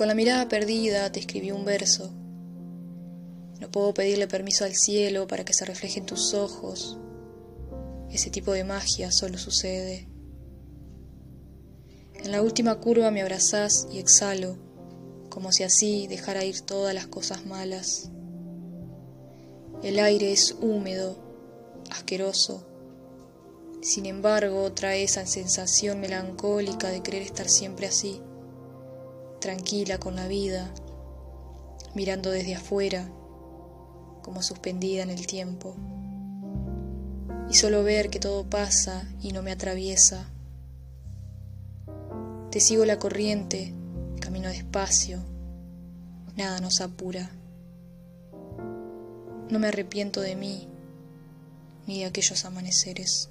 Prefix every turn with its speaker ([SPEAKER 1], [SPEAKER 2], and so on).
[SPEAKER 1] con la mirada perdida te escribí un verso. No puedo pedirle permiso al cielo para que se refleje en tus ojos. Ese tipo de magia solo sucede. En la última curva me abrazás y exhalo, como si así dejara ir todas las cosas malas. El aire es húmedo, asqueroso. Sin embargo, trae esa sensación melancólica de querer estar siempre así, tranquila con la vida, mirando desde afuera, como suspendida en el tiempo. Y solo ver que todo pasa y no me atraviesa. Te sigo la corriente, camino despacio, nada nos apura. No me arrepiento de mí ni de aquellos amaneceres.